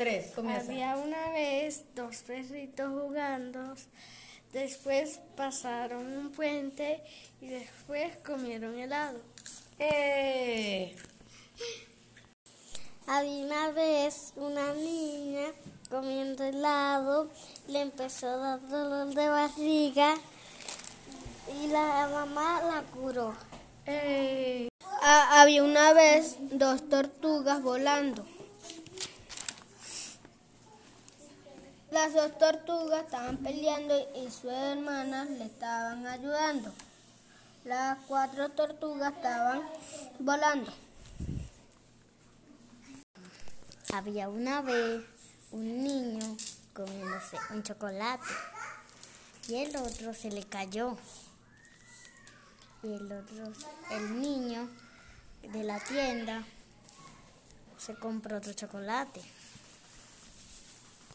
Tres, comienza. Había una vez dos perritos jugando, después pasaron un puente y después comieron helado. ¡Eh! Había una vez una niña comiendo helado, le empezó a dar dolor de barriga y la mamá la curó. ¡Eh! Ah, había una vez dos tortugas volando. Las dos tortugas estaban peleando y sus hermanas le estaban ayudando. Las cuatro tortugas estaban volando. Había una vez un niño comiéndose un chocolate y el otro se le cayó. Y el otro, el niño de la tienda, se compró otro chocolate.